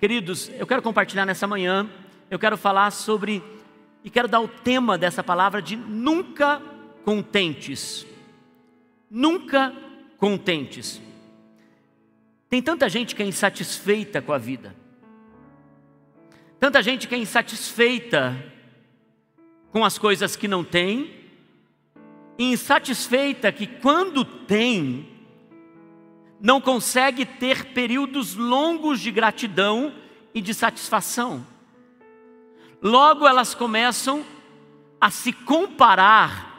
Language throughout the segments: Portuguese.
Queridos, eu quero compartilhar nessa manhã, eu quero falar sobre, e quero dar o tema dessa palavra de nunca contentes. Nunca contentes. Tem tanta gente que é insatisfeita com a vida, tanta gente que é insatisfeita com as coisas que não tem, e insatisfeita que quando tem, não consegue ter períodos longos de gratidão e de satisfação. Logo elas começam a se comparar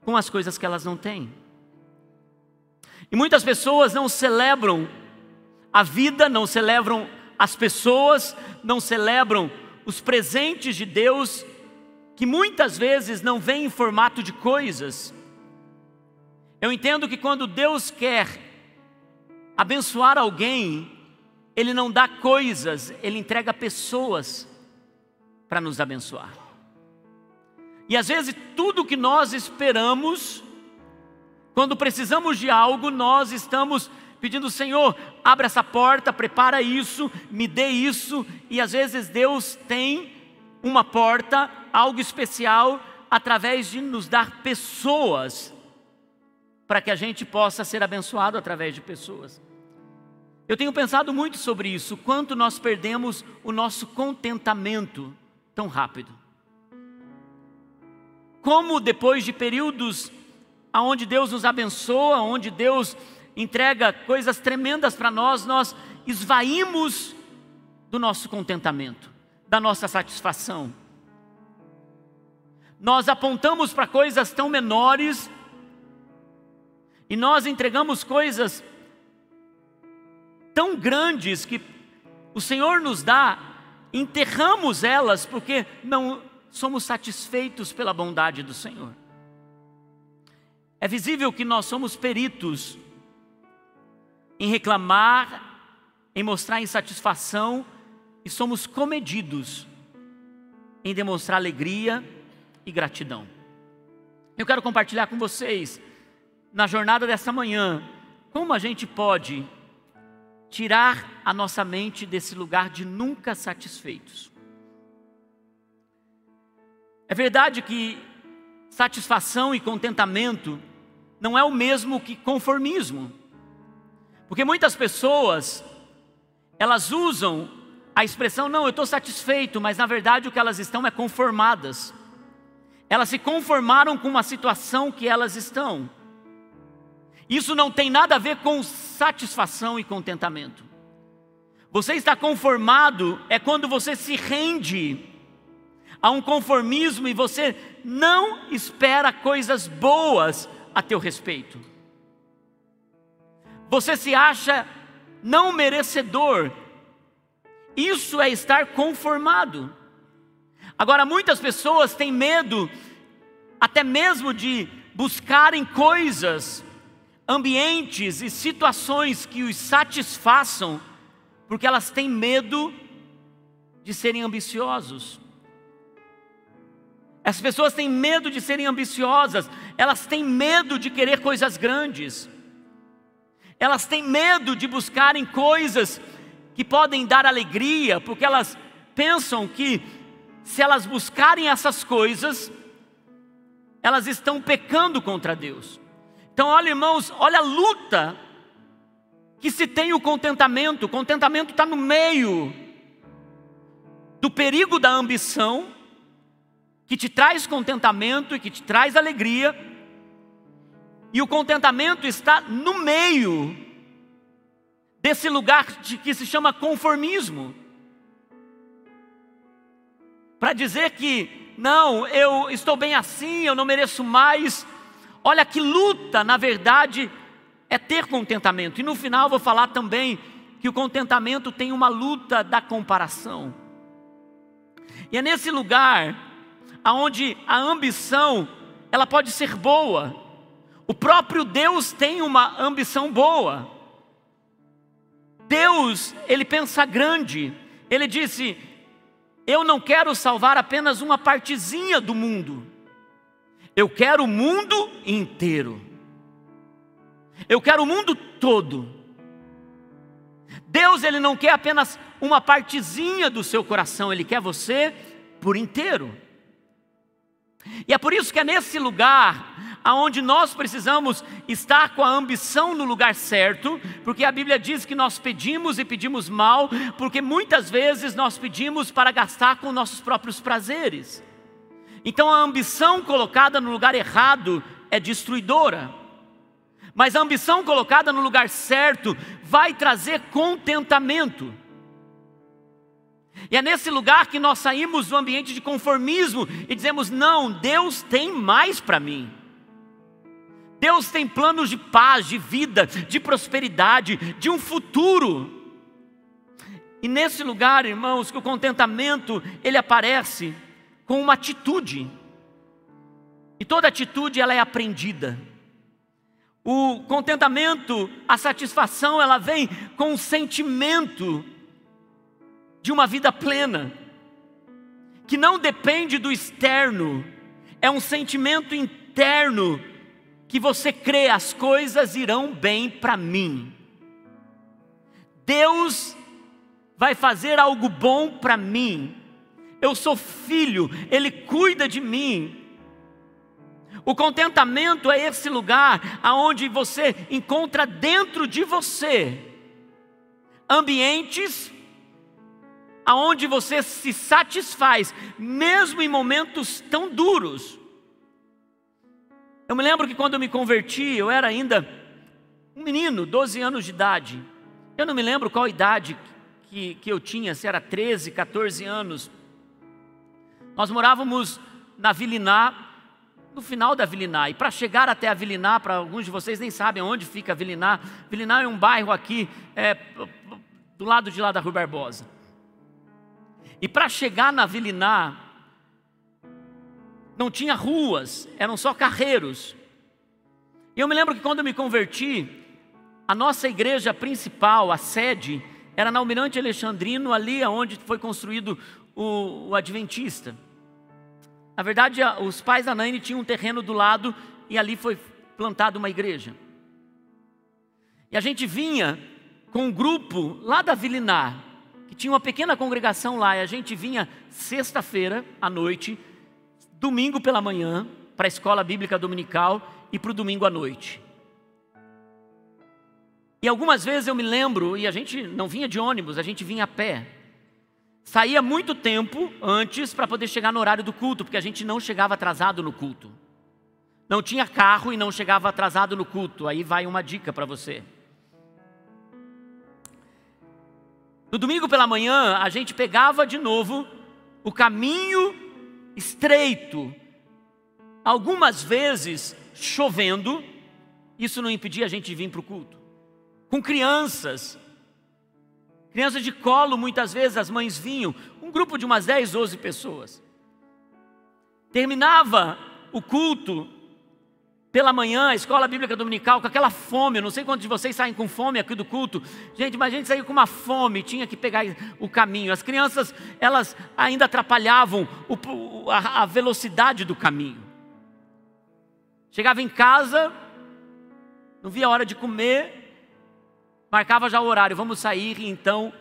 com as coisas que elas não têm. E muitas pessoas não celebram a vida, não celebram as pessoas, não celebram os presentes de Deus, que muitas vezes não vêm em formato de coisas. Eu entendo que quando Deus quer abençoar alguém, Ele não dá coisas, Ele entrega pessoas para nos abençoar. E às vezes tudo que nós esperamos, quando precisamos de algo, nós estamos pedindo, Senhor, abre essa porta, prepara isso, me dê isso, e às vezes Deus tem uma porta, algo especial, através de nos dar pessoas para que a gente possa ser abençoado através de pessoas. Eu tenho pensado muito sobre isso, quanto nós perdemos o nosso contentamento tão rápido. Como depois de períodos onde Deus nos abençoa, onde Deus entrega coisas tremendas para nós, nós esvaímos do nosso contentamento, da nossa satisfação. Nós apontamos para coisas tão menores e nós entregamos coisas tão grandes que o Senhor nos dá, enterramos elas porque não somos satisfeitos pela bondade do Senhor. É visível que nós somos peritos em reclamar, em mostrar insatisfação e somos comedidos em demonstrar alegria e gratidão. Eu quero compartilhar com vocês na jornada dessa manhã, como a gente pode tirar a nossa mente desse lugar de nunca satisfeitos. É verdade que satisfação e contentamento não é o mesmo que conformismo. Porque muitas pessoas, elas usam a expressão, não, eu estou satisfeito, mas na verdade o que elas estão é conformadas. Elas se conformaram com uma situação que elas estão. Isso não tem nada a ver com satisfação e contentamento. Você está conformado é quando você se rende a um conformismo e você não espera coisas boas a teu respeito. Você se acha não merecedor. Isso é estar conformado. Agora, muitas pessoas têm medo, até mesmo de buscarem coisas ambientes e situações que os satisfaçam, porque elas têm medo de serem ambiciosos. As pessoas têm medo de serem ambiciosas, elas têm medo de querer coisas grandes, elas têm medo de buscarem coisas que podem dar alegria, porque elas pensam que se elas buscarem essas coisas, elas estão pecando contra Deus. Então, olha, irmãos, olha a luta que se tem o contentamento. O contentamento está no meio do perigo da ambição, que te traz contentamento e que te traz alegria, e o contentamento está no meio desse lugar de, que se chama conformismo. Para dizer que, não, eu estou bem assim, eu não mereço mais, Olha que luta, na verdade, é ter contentamento. E no final vou falar também que o contentamento tem uma luta da comparação. E é nesse lugar aonde a ambição, ela pode ser boa. O próprio Deus tem uma ambição boa. Deus, ele pensa grande. Ele disse: "Eu não quero salvar apenas uma partezinha do mundo. Eu quero o mundo inteiro. Eu quero o mundo todo. Deus ele não quer apenas uma partezinha do seu coração, ele quer você por inteiro. E é por isso que é nesse lugar aonde nós precisamos estar com a ambição no lugar certo, porque a Bíblia diz que nós pedimos e pedimos mal, porque muitas vezes nós pedimos para gastar com nossos próprios prazeres. Então a ambição colocada no lugar errado é destruidora. Mas a ambição colocada no lugar certo vai trazer contentamento. E é nesse lugar que nós saímos do ambiente de conformismo e dizemos: não, Deus tem mais para mim. Deus tem planos de paz, de vida, de prosperidade, de um futuro. E nesse lugar, irmãos, que o contentamento ele aparece com uma atitude. E toda atitude ela é aprendida. O contentamento, a satisfação, ela vem com um sentimento de uma vida plena, que não depende do externo, é um sentimento interno que você crê as coisas irão bem para mim. Deus vai fazer algo bom para mim. Eu sou filho, Ele cuida de mim. O contentamento é esse lugar aonde você encontra dentro de você ambientes aonde você se satisfaz, mesmo em momentos tão duros. Eu me lembro que quando eu me converti, eu era ainda um menino, 12 anos de idade. Eu não me lembro qual idade que, que eu tinha, se era 13, 14 anos. Nós morávamos na Viliná, no final da Viliná. E para chegar até a Viliná, para alguns de vocês nem sabem onde fica a Viliná. Viliná é um bairro aqui, é, do lado de lá da Rua Barbosa. E para chegar na Viliná, não tinha ruas, eram só carreiros. E eu me lembro que quando eu me converti, a nossa igreja principal, a sede, era na Almirante Alexandrino, ali onde foi construído o, o Adventista. Na verdade, os pais da Naine tinham um terreno do lado e ali foi plantada uma igreja. E a gente vinha com um grupo lá da Vilinar, que tinha uma pequena congregação lá, e a gente vinha sexta-feira à noite, domingo pela manhã, para a escola bíblica dominical e para o domingo à noite. E algumas vezes eu me lembro, e a gente não vinha de ônibus, a gente vinha a pé. Saía muito tempo antes para poder chegar no horário do culto, porque a gente não chegava atrasado no culto. Não tinha carro e não chegava atrasado no culto. Aí vai uma dica para você. No domingo pela manhã, a gente pegava de novo o caminho estreito, algumas vezes chovendo, isso não impedia a gente de vir para o culto. Com crianças, crianças de colo, muitas vezes as mães vinham, um grupo de umas 10, 12 pessoas. Terminava o culto, pela manhã, a escola bíblica dominical, com aquela fome, eu não sei quantos de vocês saem com fome aqui do culto, gente, mas a gente saiu com uma fome, tinha que pegar o caminho. As crianças, elas ainda atrapalhavam o, a, a velocidade do caminho. Chegava em casa, não via a hora de comer, marcava já o horário, vamos sair então,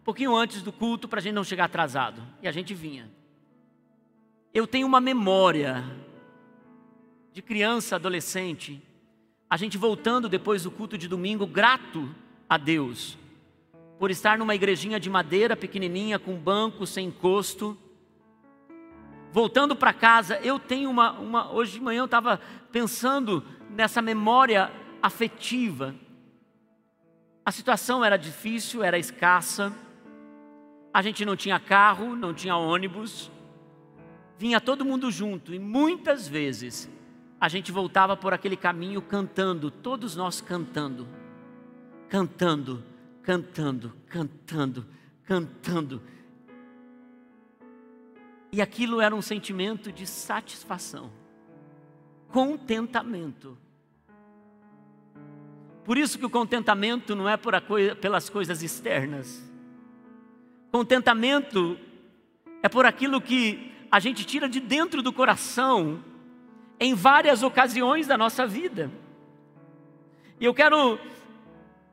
um pouquinho antes do culto, para a gente não chegar atrasado. E a gente vinha. Eu tenho uma memória de criança, adolescente, a gente voltando depois do culto de domingo, grato a Deus, por estar numa igrejinha de madeira pequenininha, com banco, sem encosto. Voltando para casa, eu tenho uma, uma. Hoje de manhã eu estava pensando nessa memória afetiva. A situação era difícil, era escassa. A gente não tinha carro, não tinha ônibus. Vinha todo mundo junto e muitas vezes a gente voltava por aquele caminho cantando, todos nós cantando, cantando, cantando, cantando, cantando. E aquilo era um sentimento de satisfação, contentamento. Por isso que o contentamento não é coisa, pelas coisas externas. Contentamento é por aquilo que a gente tira de dentro do coração em várias ocasiões da nossa vida. E eu quero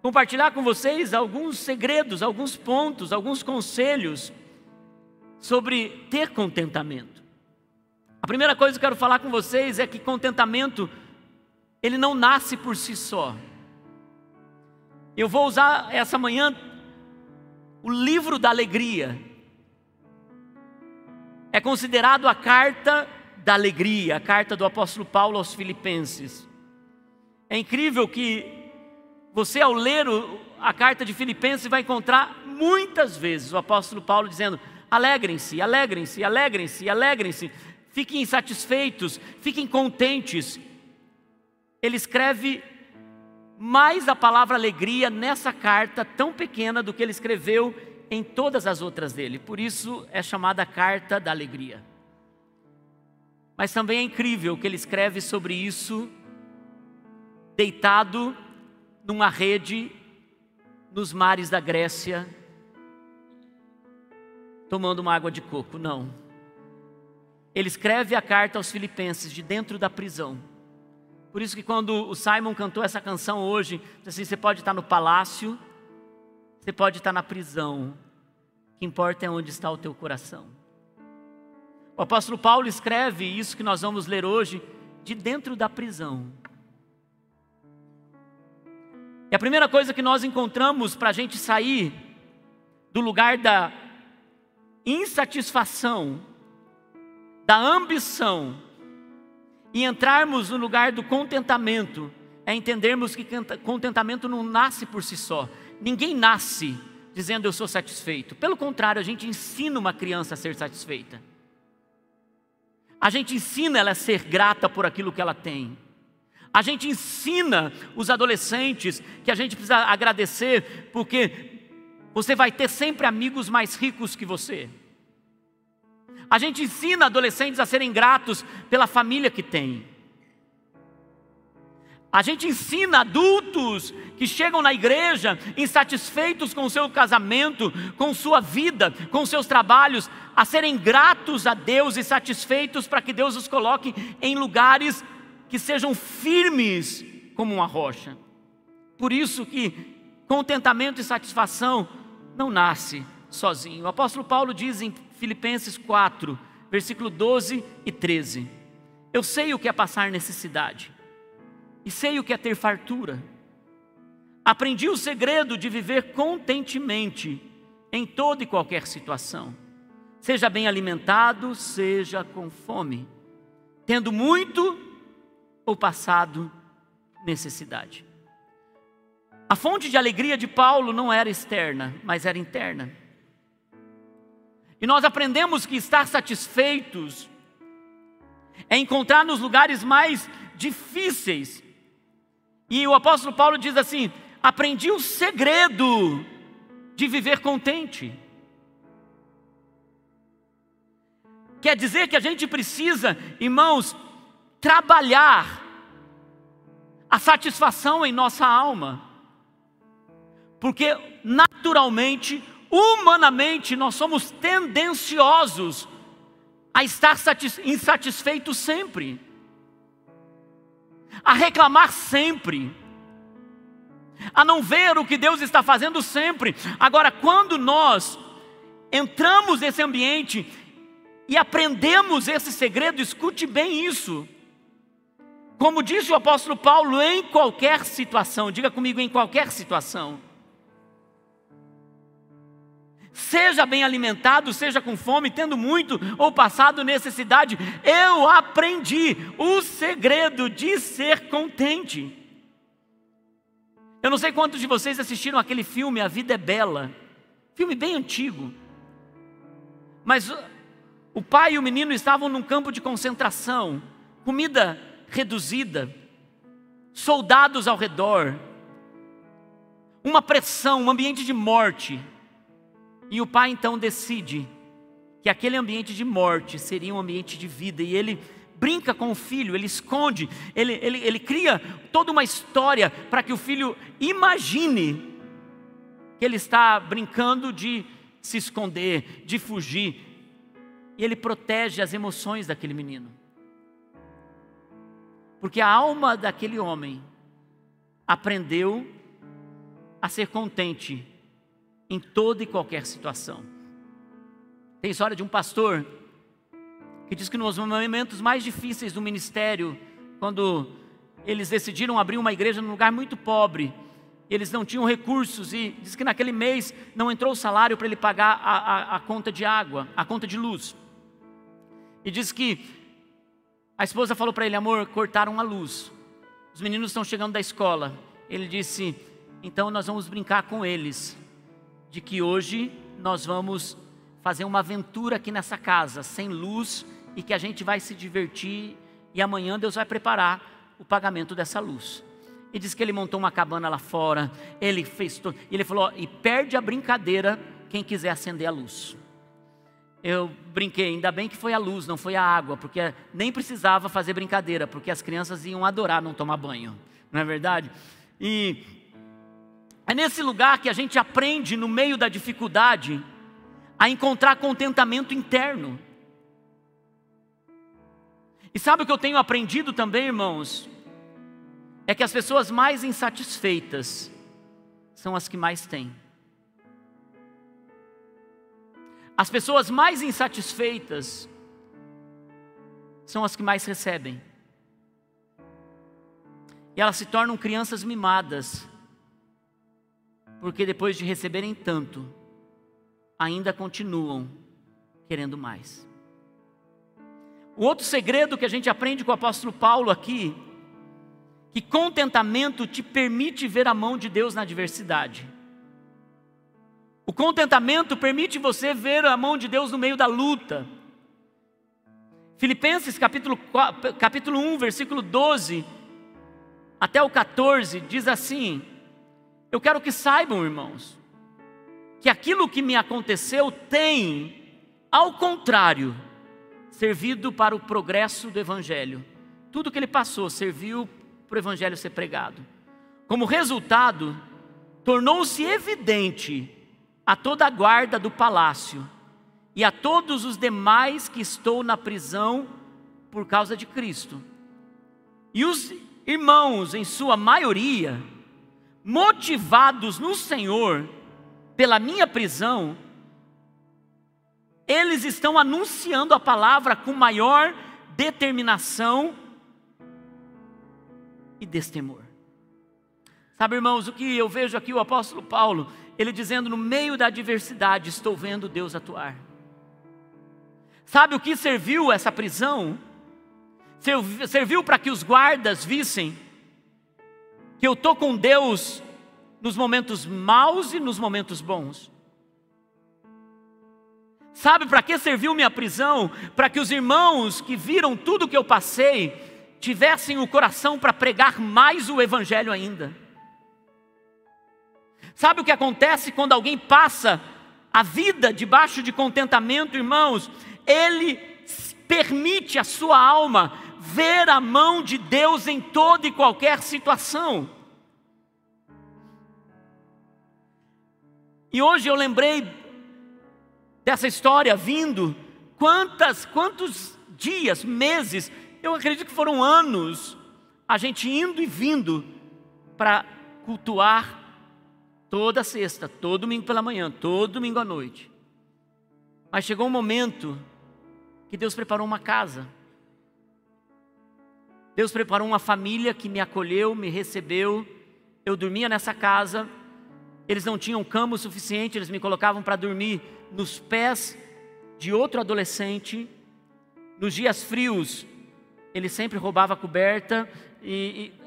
compartilhar com vocês alguns segredos, alguns pontos, alguns conselhos sobre ter contentamento. A primeira coisa que eu quero falar com vocês é que contentamento ele não nasce por si só. Eu vou usar essa manhã o livro da alegria. É considerado a carta da alegria, a carta do apóstolo Paulo aos Filipenses. É incrível que você, ao ler a carta de Filipenses, vai encontrar muitas vezes o apóstolo Paulo dizendo: alegrem-se, alegrem-se, alegrem-se, alegrem-se, fiquem satisfeitos, fiquem contentes. Ele escreve mais a palavra alegria nessa carta tão pequena do que ele escreveu em todas as outras dele. Por isso é chamada carta da alegria. Mas também é incrível que ele escreve sobre isso deitado numa rede nos mares da Grécia, tomando uma água de coco. Não. Ele escreve a carta aos Filipenses de dentro da prisão. Por isso que quando o Simon cantou essa canção hoje, assim, você pode estar no palácio, você pode estar na prisão. O que importa é onde está o teu coração. O apóstolo Paulo escreve isso que nós vamos ler hoje de dentro da prisão. E a primeira coisa que nós encontramos para a gente sair do lugar da insatisfação, da ambição, e entrarmos no lugar do contentamento, é entendermos que contentamento não nasce por si só. Ninguém nasce dizendo eu sou satisfeito. Pelo contrário, a gente ensina uma criança a ser satisfeita. A gente ensina ela a ser grata por aquilo que ela tem. A gente ensina os adolescentes que a gente precisa agradecer, porque você vai ter sempre amigos mais ricos que você. A gente ensina adolescentes a serem gratos pela família que têm. A gente ensina adultos que chegam na igreja insatisfeitos com o seu casamento, com sua vida, com seus trabalhos, a serem gratos a Deus e satisfeitos para que Deus os coloque em lugares que sejam firmes como uma rocha. Por isso que contentamento e satisfação não nasce sozinho. O apóstolo Paulo diz em Filipenses 4, versículo 12 e 13: Eu sei o que é passar necessidade, e sei o que é ter fartura. Aprendi o segredo de viver contentemente em toda e qualquer situação, seja bem alimentado, seja com fome, tendo muito ou passado necessidade. A fonte de alegria de Paulo não era externa, mas era interna. E nós aprendemos que estar satisfeitos é encontrar nos lugares mais difíceis. E o apóstolo Paulo diz assim: aprendi o segredo de viver contente. Quer dizer que a gente precisa, irmãos, trabalhar a satisfação em nossa alma, porque naturalmente, humanamente, nós somos tendenciosos a estar insatisfeitos sempre, a reclamar sempre, a não ver o que Deus está fazendo sempre. Agora, quando nós entramos nesse ambiente e aprendemos esse segredo, escute bem isso. Como disse o apóstolo Paulo, em qualquer situação, diga comigo, em qualquer situação. Seja bem alimentado, seja com fome, tendo muito ou passado necessidade, eu aprendi o segredo de ser contente. Eu não sei quantos de vocês assistiram aquele filme A Vida é Bela, filme bem antigo, mas o pai e o menino estavam num campo de concentração, comida reduzida, soldados ao redor, uma pressão, um ambiente de morte. E o pai então decide que aquele ambiente de morte seria um ambiente de vida, e ele brinca com o filho, ele esconde, ele, ele, ele cria toda uma história para que o filho imagine que ele está brincando de se esconder, de fugir, e ele protege as emoções daquele menino. Porque a alma daquele homem aprendeu a ser contente em toda e qualquer situação. Tem história de um pastor que diz que nos momentos mais difíceis do ministério, quando eles decidiram abrir uma igreja num lugar muito pobre, eles não tinham recursos e diz que naquele mês não entrou o salário para ele pagar a, a, a, conta de água, a conta de luz. E diz que a esposa falou para ele: amor, cortaram a luz. Os meninos estão chegando da escola. Ele disse: então nós vamos brincar com eles, de que hoje nós vamos fazer uma aventura aqui nessa casa, sem luz, e que a gente vai se divertir, e amanhã Deus vai preparar o pagamento dessa luz. E diz que ele montou uma cabana lá fora, ele fez tudo, e ele falou: e perde a brincadeira quem quiser acender a luz. Eu brinquei, ainda bem que foi a luz, não foi a água, porque nem precisava fazer brincadeira, porque as crianças iam adorar não tomar banho, não é verdade? E é nesse lugar que a gente aprende, no meio da dificuldade, a encontrar contentamento interno. E sabe o que eu tenho aprendido também, irmãos? É que as pessoas mais insatisfeitas são as que mais têm. As pessoas mais insatisfeitas são as que mais recebem. E elas se tornam crianças mimadas, porque depois de receberem tanto, ainda continuam querendo mais. O outro segredo que a gente aprende com o apóstolo Paulo aqui, que contentamento te permite ver a mão de Deus na adversidade. O contentamento permite você ver a mão de Deus no meio da luta. Filipenses capítulo, capítulo 1, versículo 12 até o 14 diz assim: Eu quero que saibam, irmãos, que aquilo que me aconteceu tem, ao contrário, servido para o progresso do Evangelho. Tudo que ele passou serviu para o Evangelho ser pregado. Como resultado, tornou-se evidente a toda a guarda do palácio e a todos os demais que estou na prisão por causa de Cristo. E os irmãos, em sua maioria, motivados no Senhor pela minha prisão, eles estão anunciando a palavra com maior determinação e destemor. Sabe, irmãos, o que eu vejo aqui o apóstolo Paulo, ele dizendo: no meio da adversidade, estou vendo Deus atuar. Sabe o que serviu essa prisão? Serviu para que os guardas vissem que eu estou com Deus nos momentos maus e nos momentos bons. Sabe para que serviu minha prisão? Para que os irmãos que viram tudo que eu passei tivessem o coração para pregar mais o Evangelho ainda. Sabe o que acontece quando alguém passa a vida debaixo de contentamento, irmãos? Ele permite a sua alma ver a mão de Deus em toda e qualquer situação. E hoje eu lembrei dessa história vindo, quantas, quantos dias, meses, eu acredito que foram anos, a gente indo e vindo para cultuar toda sexta, todo domingo pela manhã, todo domingo à noite. Mas chegou um momento que Deus preparou uma casa. Deus preparou uma família que me acolheu, me recebeu. Eu dormia nessa casa. Eles não tinham cama o suficiente, eles me colocavam para dormir nos pés de outro adolescente. Nos dias frios, ele sempre roubava a coberta e, e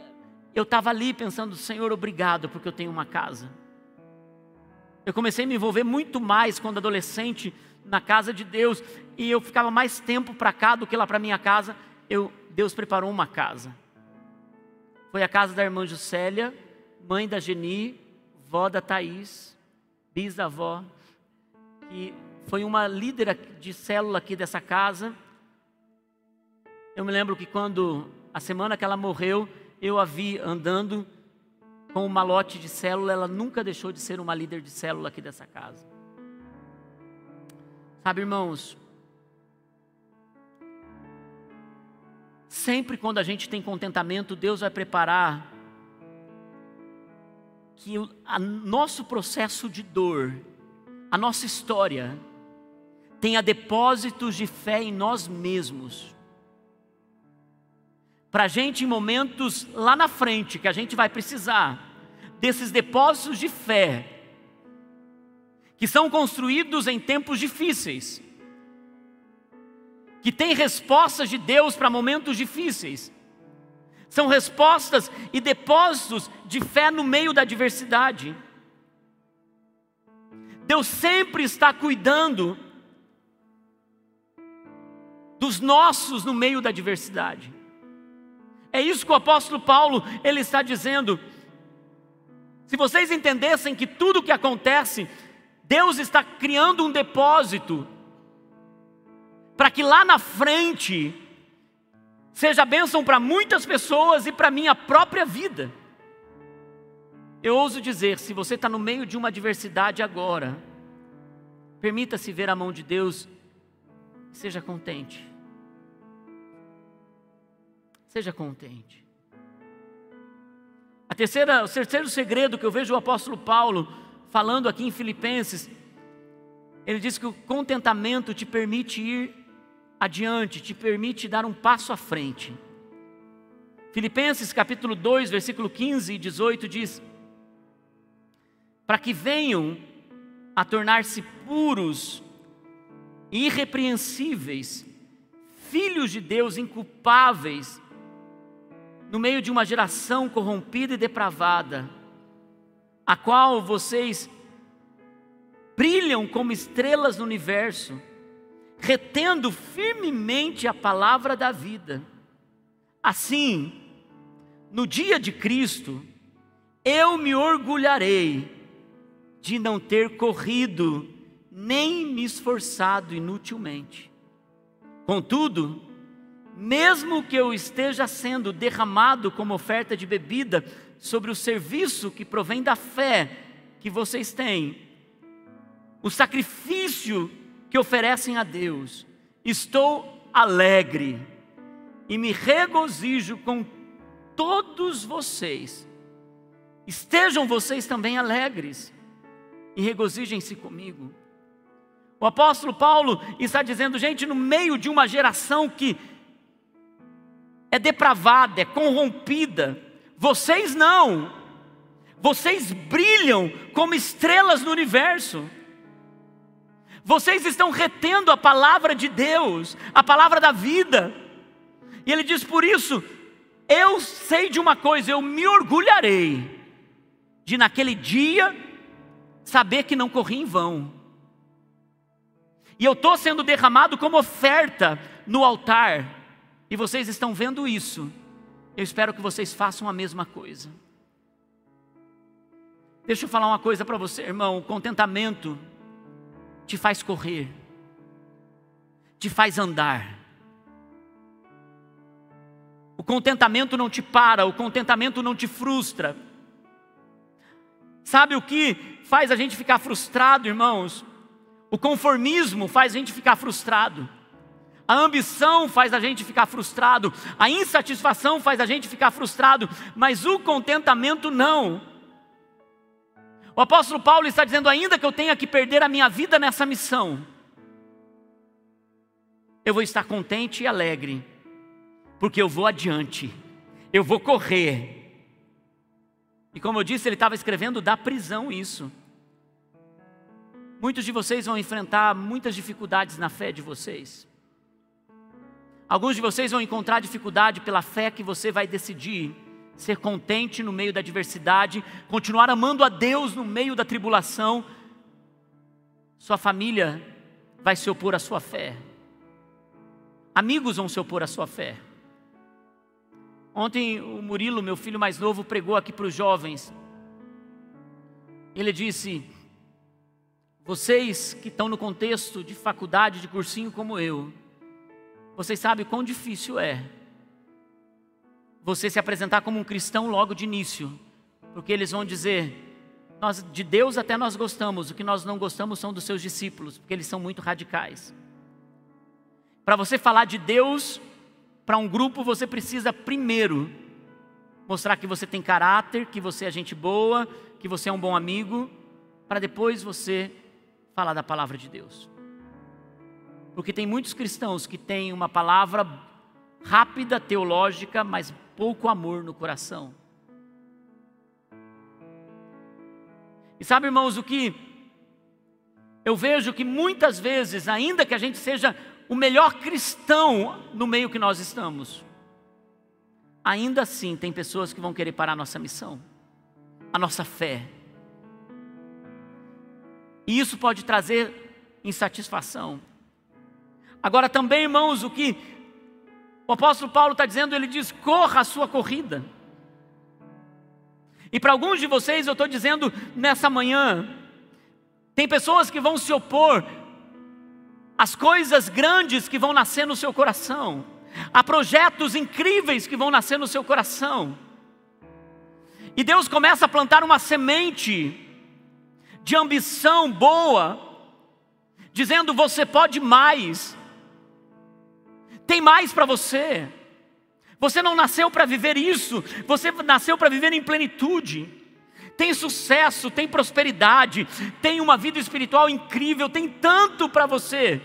eu estava ali pensando, Senhor, obrigado porque eu tenho uma casa. Eu comecei a me envolver muito mais quando adolescente na casa de Deus e eu ficava mais tempo para cá do que lá para minha casa. Eu, Deus preparou uma casa. Foi a casa da irmã Juscelia, mãe da Geni, vó da Thaís, bisavó, que foi uma líder de célula aqui dessa casa. Eu me lembro que quando a semana que ela morreu, eu a vi andando com um malote de célula, ela nunca deixou de ser uma líder de célula aqui dessa casa. Sabe, irmãos, sempre quando a gente tem contentamento, Deus vai preparar que o nosso processo de dor, a nossa história, tenha depósitos de fé em nós mesmos. Para a gente, em momentos lá na frente, que a gente vai precisar desses depósitos de fé, que são construídos em tempos difíceis, que têm respostas de Deus para momentos difíceis, são respostas e depósitos de fé no meio da adversidade. Deus sempre está cuidando dos nossos no meio da adversidade. É isso que o apóstolo Paulo ele está dizendo. Se vocês entendessem que tudo o que acontece, Deus está criando um depósito para que lá na frente seja bênção para muitas pessoas e para minha própria vida. Eu ouso dizer, se você está no meio de uma adversidade agora, permita-se ver a mão de Deus e seja contente. Seja contente. A terceira, o terceiro segredo que eu vejo o apóstolo Paulo falando aqui em Filipenses, ele diz que o contentamento te permite ir adiante, te permite dar um passo à frente. Filipenses capítulo 2, versículo 15 e 18 diz: Para que venham a tornar-se puros, irrepreensíveis, filhos de Deus inculpáveis, no meio de uma geração corrompida e depravada, a qual vocês brilham como estrelas no universo, retendo firmemente a palavra da vida. Assim, no dia de Cristo, eu me orgulharei de não ter corrido nem me esforçado inutilmente. Contudo, mesmo que eu esteja sendo derramado como oferta de bebida sobre o serviço que provém da fé que vocês têm, o sacrifício que oferecem a Deus, estou alegre e me regozijo com todos vocês. Estejam vocês também alegres e regozijem-se comigo. O apóstolo Paulo está dizendo, gente, no meio de uma geração que é depravada, é corrompida. Vocês não. Vocês brilham como estrelas no universo. Vocês estão retendo a palavra de Deus, a palavra da vida. E ele diz: por isso, eu sei de uma coisa, eu me orgulharei de naquele dia saber que não corri em vão. E eu estou sendo derramado como oferta no altar e vocês estão vendo isso, eu espero que vocês façam a mesma coisa. Deixa eu falar uma coisa para você, irmão: o contentamento te faz correr, te faz andar. O contentamento não te para, o contentamento não te frustra. Sabe o que faz a gente ficar frustrado, irmãos? O conformismo faz a gente ficar frustrado. A ambição faz a gente ficar frustrado, a insatisfação faz a gente ficar frustrado, mas o contentamento não. O apóstolo Paulo está dizendo: ainda que eu tenha que perder a minha vida nessa missão, eu vou estar contente e alegre, porque eu vou adiante, eu vou correr. E como eu disse, ele estava escrevendo da prisão isso. Muitos de vocês vão enfrentar muitas dificuldades na fé de vocês. Alguns de vocês vão encontrar dificuldade pela fé que você vai decidir ser contente no meio da adversidade, continuar amando a Deus no meio da tribulação. Sua família vai se opor à sua fé. Amigos vão se opor à sua fé. Ontem o Murilo, meu filho mais novo, pregou aqui para os jovens. Ele disse: Vocês que estão no contexto de faculdade, de cursinho como eu, vocês sabem quão difícil é você se apresentar como um cristão logo de início, porque eles vão dizer: nós, de Deus até nós gostamos, o que nós não gostamos são dos seus discípulos, porque eles são muito radicais. Para você falar de Deus para um grupo, você precisa primeiro mostrar que você tem caráter, que você é gente boa, que você é um bom amigo, para depois você falar da palavra de Deus. Porque tem muitos cristãos que têm uma palavra rápida, teológica, mas pouco amor no coração. E sabe, irmãos, o que eu vejo que muitas vezes, ainda que a gente seja o melhor cristão no meio que nós estamos, ainda assim tem pessoas que vão querer parar a nossa missão, a nossa fé. E isso pode trazer insatisfação. Agora também, irmãos, o que o apóstolo Paulo está dizendo, ele diz: corra a sua corrida. E para alguns de vocês, eu estou dizendo nessa manhã, tem pessoas que vão se opor às coisas grandes que vão nascer no seu coração, há projetos incríveis que vão nascer no seu coração. E Deus começa a plantar uma semente de ambição boa, dizendo: você pode mais, tem mais para você. Você não nasceu para viver isso, você nasceu para viver em plenitude. Tem sucesso, tem prosperidade, tem uma vida espiritual incrível, tem tanto para você.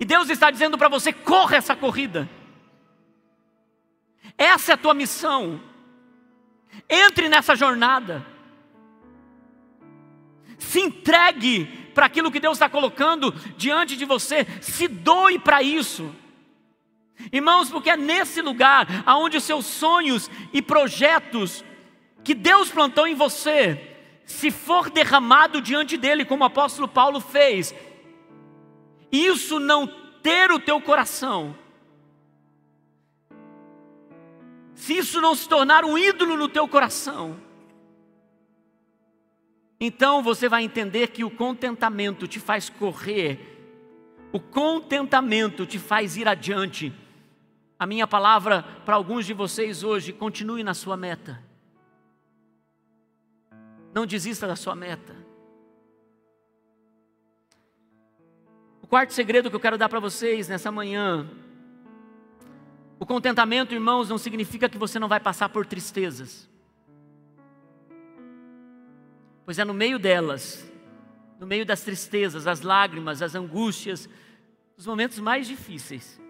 E Deus está dizendo para você: corra essa corrida. Essa é a tua missão. Entre nessa jornada. Se entregue para aquilo que Deus está colocando diante de você. Se doe para isso. Irmãos, porque é nesse lugar aonde os seus sonhos e projetos que Deus plantou em você, se for derramado diante dele, como o apóstolo Paulo fez, isso não ter o teu coração, se isso não se tornar um ídolo no teu coração, então você vai entender que o contentamento te faz correr, o contentamento te faz ir adiante a minha palavra para alguns de vocês hoje: continue na sua meta. Não desista da sua meta. O quarto segredo que eu quero dar para vocês nessa manhã: o contentamento, irmãos, não significa que você não vai passar por tristezas, pois é no meio delas, no meio das tristezas, as lágrimas, as angústias, os momentos mais difíceis,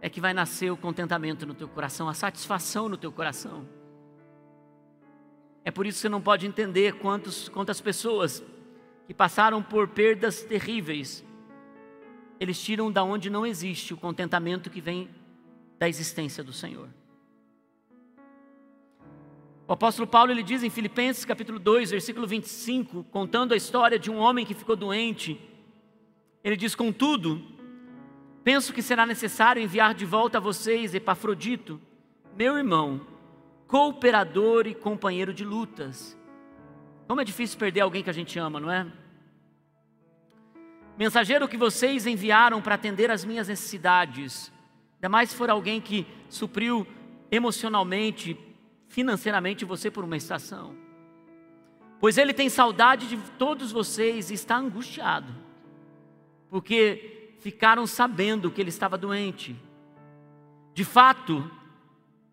é que vai nascer o contentamento no teu coração, a satisfação no teu coração. É por isso que você não pode entender quantos, quantas pessoas que passaram por perdas terríveis, eles tiram da onde não existe o contentamento que vem da existência do Senhor. O apóstolo Paulo ele diz em Filipenses capítulo 2, versículo 25, contando a história de um homem que ficou doente, ele diz: Contudo, Penso que será necessário enviar de volta a vocês Epafrodito, meu irmão, cooperador e companheiro de lutas. Como é difícil perder alguém que a gente ama, não é? Mensageiro que vocês enviaram para atender as minhas necessidades, ainda mais se for alguém que supriu emocionalmente, financeiramente você por uma estação. Pois ele tem saudade de todos vocês e está angustiado, porque ficaram sabendo que ele estava doente. De fato,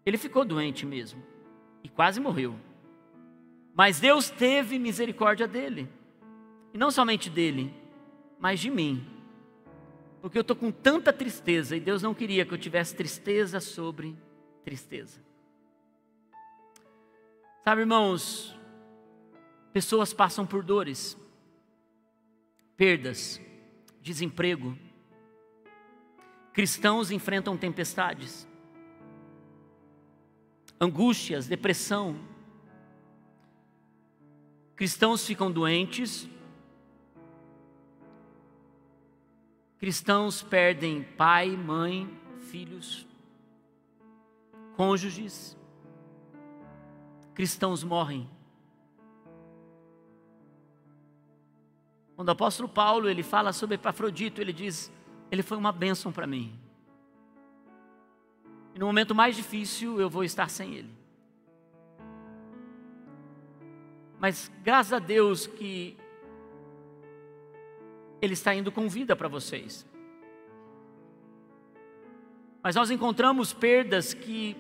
ele ficou doente mesmo e quase morreu. Mas Deus teve misericórdia dele, e não somente dele, mas de mim, porque eu estou com tanta tristeza e Deus não queria que eu tivesse tristeza sobre tristeza. Sabe, irmãos, pessoas passam por dores, perdas, desemprego, Cristãos enfrentam tempestades, angústias, depressão. Cristãos ficam doentes. Cristãos perdem pai, mãe, filhos, cônjuges. Cristãos morrem. Quando o apóstolo Paulo ele fala sobre Epafrodito, ele diz: ele foi uma bênção para mim. E no momento mais difícil eu vou estar sem ele. Mas graças a Deus que ele está indo com vida para vocês. Mas nós encontramos perdas que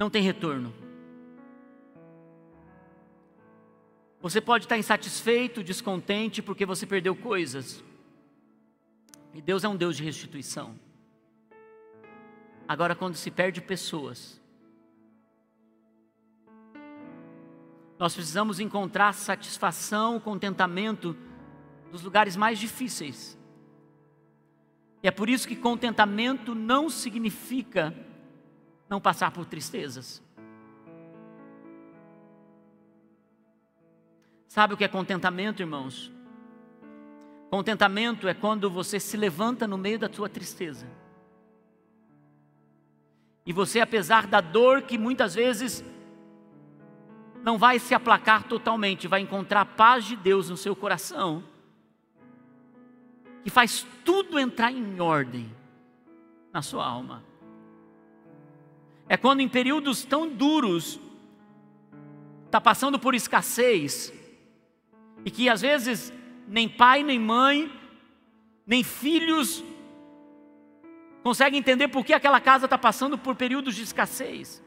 não tem retorno. Você pode estar insatisfeito, descontente porque você perdeu coisas. E Deus é um Deus de restituição. Agora, quando se perde pessoas, nós precisamos encontrar satisfação, contentamento nos lugares mais difíceis. E é por isso que contentamento não significa não passar por tristezas. Sabe o que é contentamento, irmãos? Contentamento é quando você se levanta no meio da sua tristeza. E você, apesar da dor que muitas vezes não vai se aplacar totalmente, vai encontrar a paz de Deus no seu coração, que faz tudo entrar em ordem na sua alma. É quando em períodos tão duros, está passando por escassez, e que às vezes nem pai, nem mãe, nem filhos conseguem entender por que aquela casa está passando por períodos de escassez.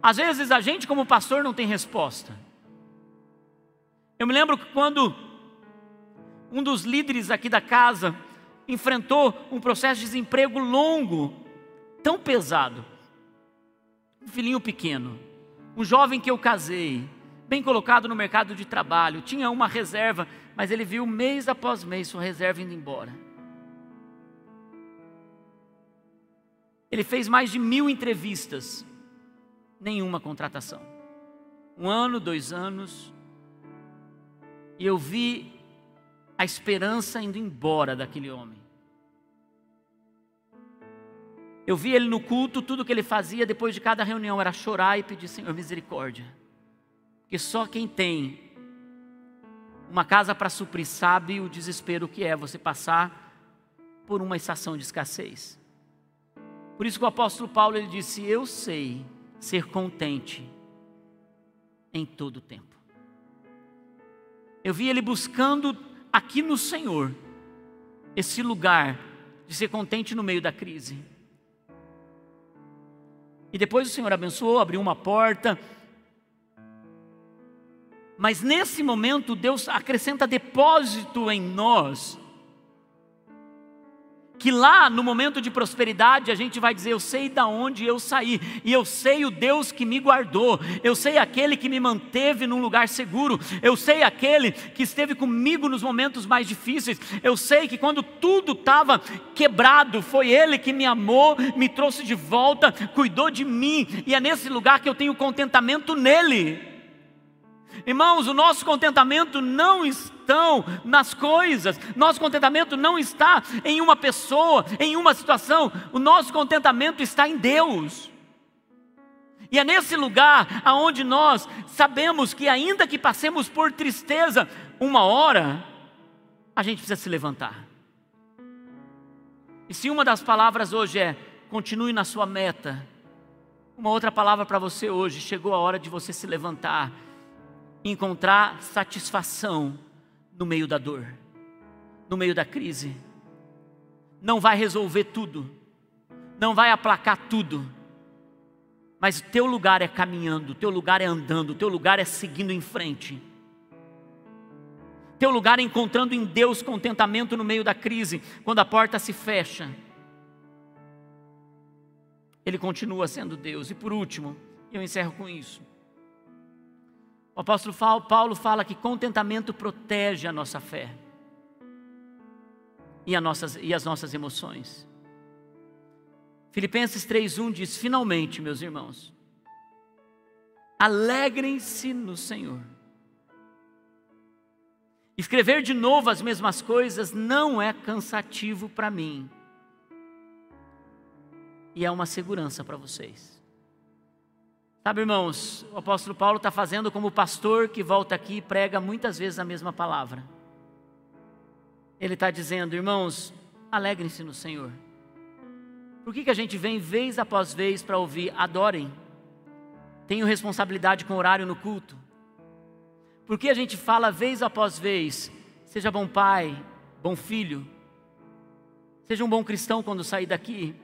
Às vezes a gente, como pastor, não tem resposta. Eu me lembro que quando um dos líderes aqui da casa enfrentou um processo de desemprego longo, tão pesado, um filhinho pequeno, um jovem que eu casei, bem colocado no mercado de trabalho, tinha uma reserva, mas ele viu mês após mês sua reserva indo embora. Ele fez mais de mil entrevistas, nenhuma contratação. Um ano, dois anos, e eu vi a esperança indo embora daquele homem. Eu vi ele no culto, tudo que ele fazia depois de cada reunião era chorar e pedir, Senhor, misericórdia. Porque só quem tem uma casa para suprir sabe o desespero que é você passar por uma estação de escassez. Por isso que o apóstolo Paulo ele disse: Eu sei ser contente em todo o tempo. Eu vi ele buscando aqui no Senhor esse lugar de ser contente no meio da crise. E depois o Senhor abençoou, abriu uma porta, mas nesse momento Deus acrescenta depósito em nós. Que lá no momento de prosperidade a gente vai dizer: Eu sei da onde eu saí, e eu sei o Deus que me guardou, eu sei aquele que me manteve num lugar seguro, eu sei aquele que esteve comigo nos momentos mais difíceis, eu sei que quando tudo estava quebrado, foi Ele que me amou, me trouxe de volta, cuidou de mim, e é nesse lugar que eu tenho contentamento nele. Irmãos, o nosso contentamento não está nas coisas, nosso contentamento não está em uma pessoa, em uma situação, o nosso contentamento está em Deus. E é nesse lugar aonde nós sabemos que ainda que passemos por tristeza uma hora, a gente precisa se levantar. E se uma das palavras hoje é continue na sua meta, uma outra palavra para você hoje, chegou a hora de você se levantar encontrar satisfação no meio da dor, no meio da crise. Não vai resolver tudo, não vai aplacar tudo, mas teu lugar é caminhando, teu lugar é andando, teu lugar é seguindo em frente. Teu lugar é encontrando em Deus contentamento no meio da crise, quando a porta se fecha. Ele continua sendo Deus. E por último, eu encerro com isso. O apóstolo Paulo fala que contentamento protege a nossa fé e, nossas, e as nossas emoções. Filipenses 3,1 diz: Finalmente, meus irmãos, alegrem-se no Senhor. Escrever de novo as mesmas coisas não é cansativo para mim, e é uma segurança para vocês. Sabe, irmãos, o apóstolo Paulo está fazendo como pastor que volta aqui e prega muitas vezes a mesma palavra. Ele está dizendo, irmãos, alegrem-se no Senhor. Por que, que a gente vem vez após vez para ouvir, adorem? Tenho responsabilidade com o horário no culto. Por que a gente fala vez após vez, seja bom pai, bom filho, seja um bom cristão quando sair daqui?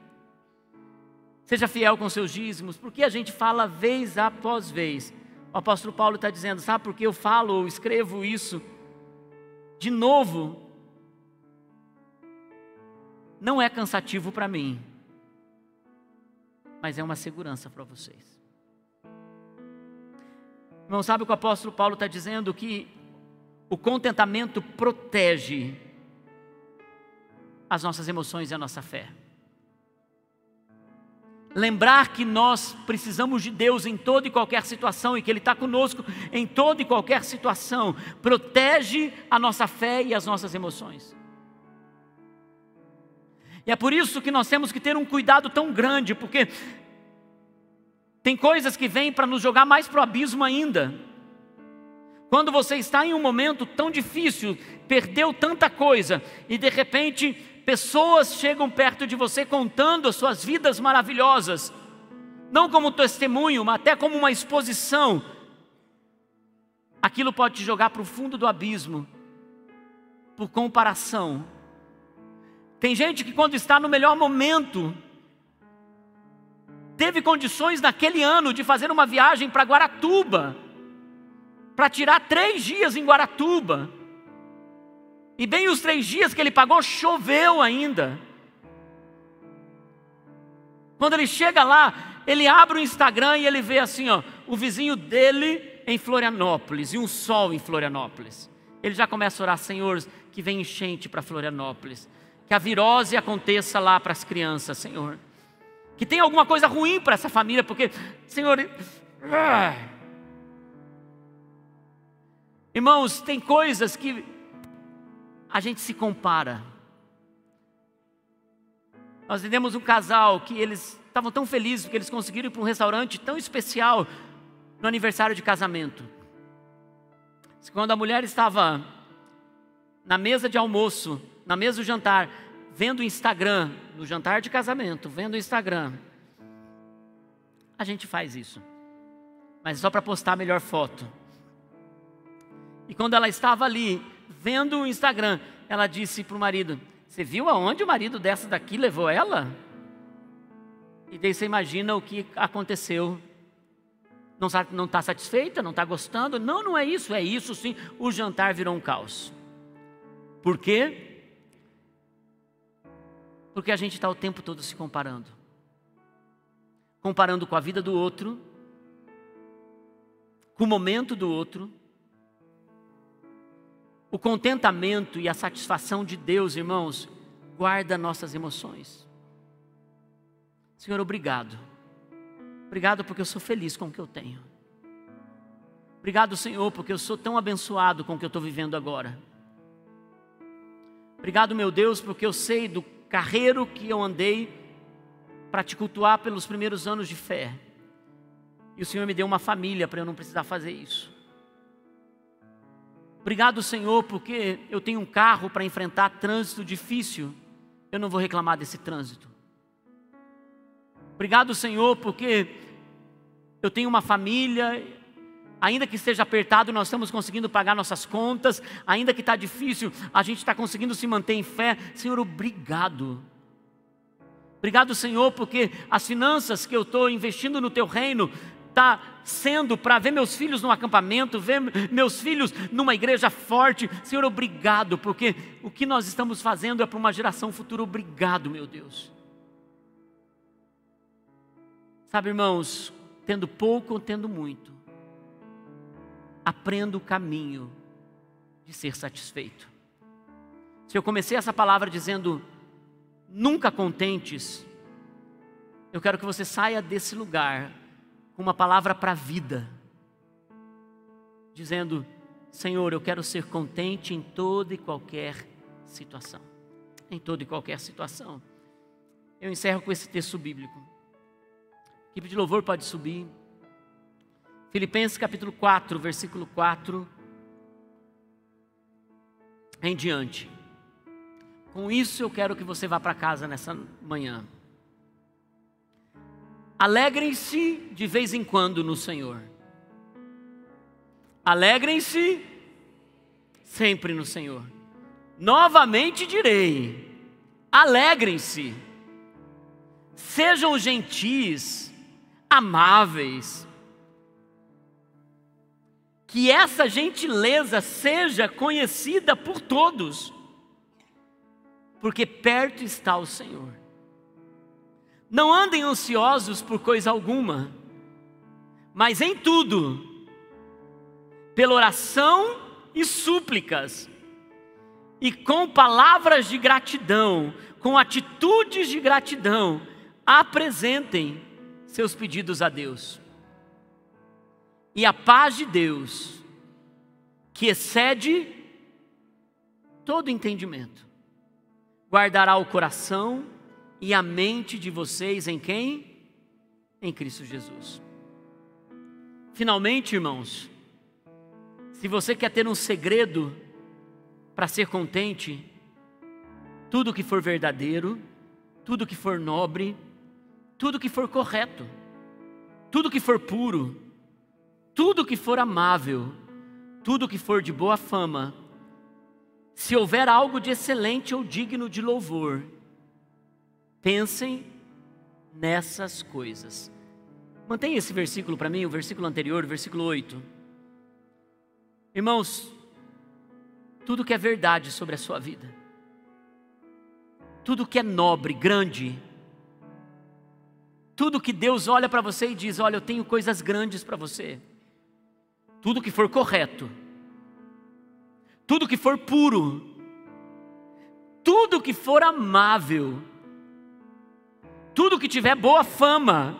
Seja fiel com seus dízimos, porque a gente fala vez após vez. O apóstolo Paulo está dizendo, sabe por que eu falo ou escrevo isso de novo? Não é cansativo para mim, mas é uma segurança para vocês. Irmão, sabe o que o apóstolo Paulo está dizendo? Que o contentamento protege as nossas emoções e a nossa fé. Lembrar que nós precisamos de Deus em toda e qualquer situação e que Ele está conosco em toda e qualquer situação, protege a nossa fé e as nossas emoções. E é por isso que nós temos que ter um cuidado tão grande, porque tem coisas que vêm para nos jogar mais para o abismo ainda. Quando você está em um momento tão difícil, perdeu tanta coisa e de repente pessoas chegam perto de você contando as suas vidas maravilhosas, não como testemunho, mas até como uma exposição, aquilo pode te jogar para o fundo do abismo, por comparação. Tem gente que, quando está no melhor momento, teve condições naquele ano de fazer uma viagem para Guaratuba, para tirar três dias em Guaratuba. E bem os três dias que ele pagou, choveu ainda. Quando ele chega lá, ele abre o Instagram e ele vê assim, ó, o vizinho dele em Florianópolis e um sol em Florianópolis. Ele já começa a orar, Senhor, que venha enchente para Florianópolis, que a virose aconteça lá para as crianças, Senhor. Que tenha alguma coisa ruim para essa família, porque, Senhor, irmãos, tem coisas que a gente se compara. Nós entendemos um casal que eles estavam tão felizes porque eles conseguiram ir para um restaurante tão especial no aniversário de casamento. Quando a mulher estava na mesa de almoço, na mesa do jantar, vendo o Instagram, no jantar de casamento, vendo o Instagram, a gente faz isso, mas só para postar a melhor foto. E quando ela estava ali vendo o Instagram, ela disse para o marido: Você viu aonde o marido dessa daqui levou ela? E daí você imagina o que aconteceu. Não está satisfeita? Não está gostando? Não, não é isso, é isso sim. O jantar virou um caos. Por quê? Porque a gente está o tempo todo se comparando comparando com a vida do outro, com o momento do outro o contentamento e a satisfação de Deus, irmãos, guarda nossas emoções. Senhor, obrigado. Obrigado porque eu sou feliz com o que eu tenho. Obrigado, Senhor, porque eu sou tão abençoado com o que eu estou vivendo agora. Obrigado, meu Deus, porque eu sei do carreiro que eu andei para te cultuar pelos primeiros anos de fé. E o Senhor me deu uma família para eu não precisar fazer isso. Obrigado, Senhor, porque eu tenho um carro para enfrentar trânsito difícil. Eu não vou reclamar desse trânsito. Obrigado, Senhor, porque eu tenho uma família, ainda que esteja apertado, nós estamos conseguindo pagar nossas contas, ainda que está difícil, a gente está conseguindo se manter em fé. Senhor, obrigado. Obrigado, Senhor, porque as finanças que eu estou investindo no Teu reino está sendo para ver meus filhos no acampamento, ver meus filhos numa igreja forte. Senhor, obrigado, porque o que nós estamos fazendo é para uma geração futura. Obrigado, meu Deus. Sabe, irmãos, tendo pouco ou tendo muito, aprenda o caminho de ser satisfeito. Se eu comecei essa palavra dizendo nunca contentes, eu quero que você saia desse lugar com uma palavra para a vida, dizendo: Senhor, eu quero ser contente em toda e qualquer situação. Em toda e qualquer situação. Eu encerro com esse texto bíblico. A equipe de louvor pode subir. Filipenses capítulo 4, versículo 4 em diante. Com isso eu quero que você vá para casa nessa manhã. Alegrem-se de vez em quando no Senhor. Alegrem-se sempre no Senhor. Novamente direi: alegrem-se. sejam gentis, amáveis. Que essa gentileza seja conhecida por todos, porque perto está o Senhor. Não andem ansiosos por coisa alguma, mas em tudo, pela oração e súplicas, e com palavras de gratidão, com atitudes de gratidão, apresentem seus pedidos a Deus. E a paz de Deus, que excede todo entendimento, guardará o coração e a mente de vocês em quem? Em Cristo Jesus. Finalmente, irmãos, se você quer ter um segredo para ser contente, tudo que for verdadeiro, tudo que for nobre, tudo que for correto, tudo que for puro, tudo que for amável, tudo que for de boa fama, se houver algo de excelente ou digno de louvor, pensem nessas coisas. Mantenha esse versículo para mim, o versículo anterior, versículo 8. Irmãos, tudo que é verdade sobre a sua vida, tudo que é nobre, grande, tudo que Deus olha para você e diz: Olha, eu tenho coisas grandes para você. Tudo que for correto, tudo que for puro, tudo que for amável, tudo que tiver boa fama,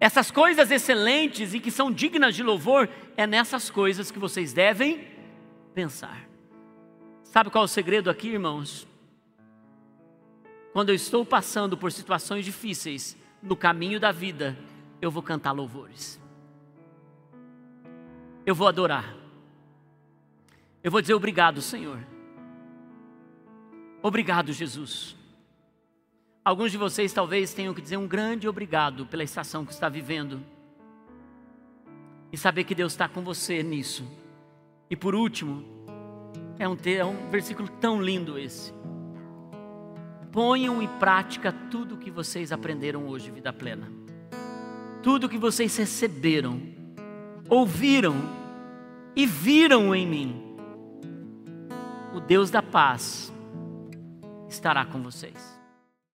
essas coisas excelentes e que são dignas de louvor, é nessas coisas que vocês devem pensar. Sabe qual é o segredo aqui, irmãos? Quando eu estou passando por situações difíceis no caminho da vida, eu vou cantar louvores. Eu vou adorar. Eu vou dizer obrigado, Senhor. Obrigado, Jesus. Alguns de vocês talvez tenham que dizer um grande obrigado pela estação que está vivendo. E saber que Deus está com você nisso. E por último, é um, é um versículo tão lindo esse. Ponham em prática tudo o que vocês aprenderam hoje, vida plena. Tudo o que vocês receberam, ouviram e viram em mim. O Deus da paz estará com vocês.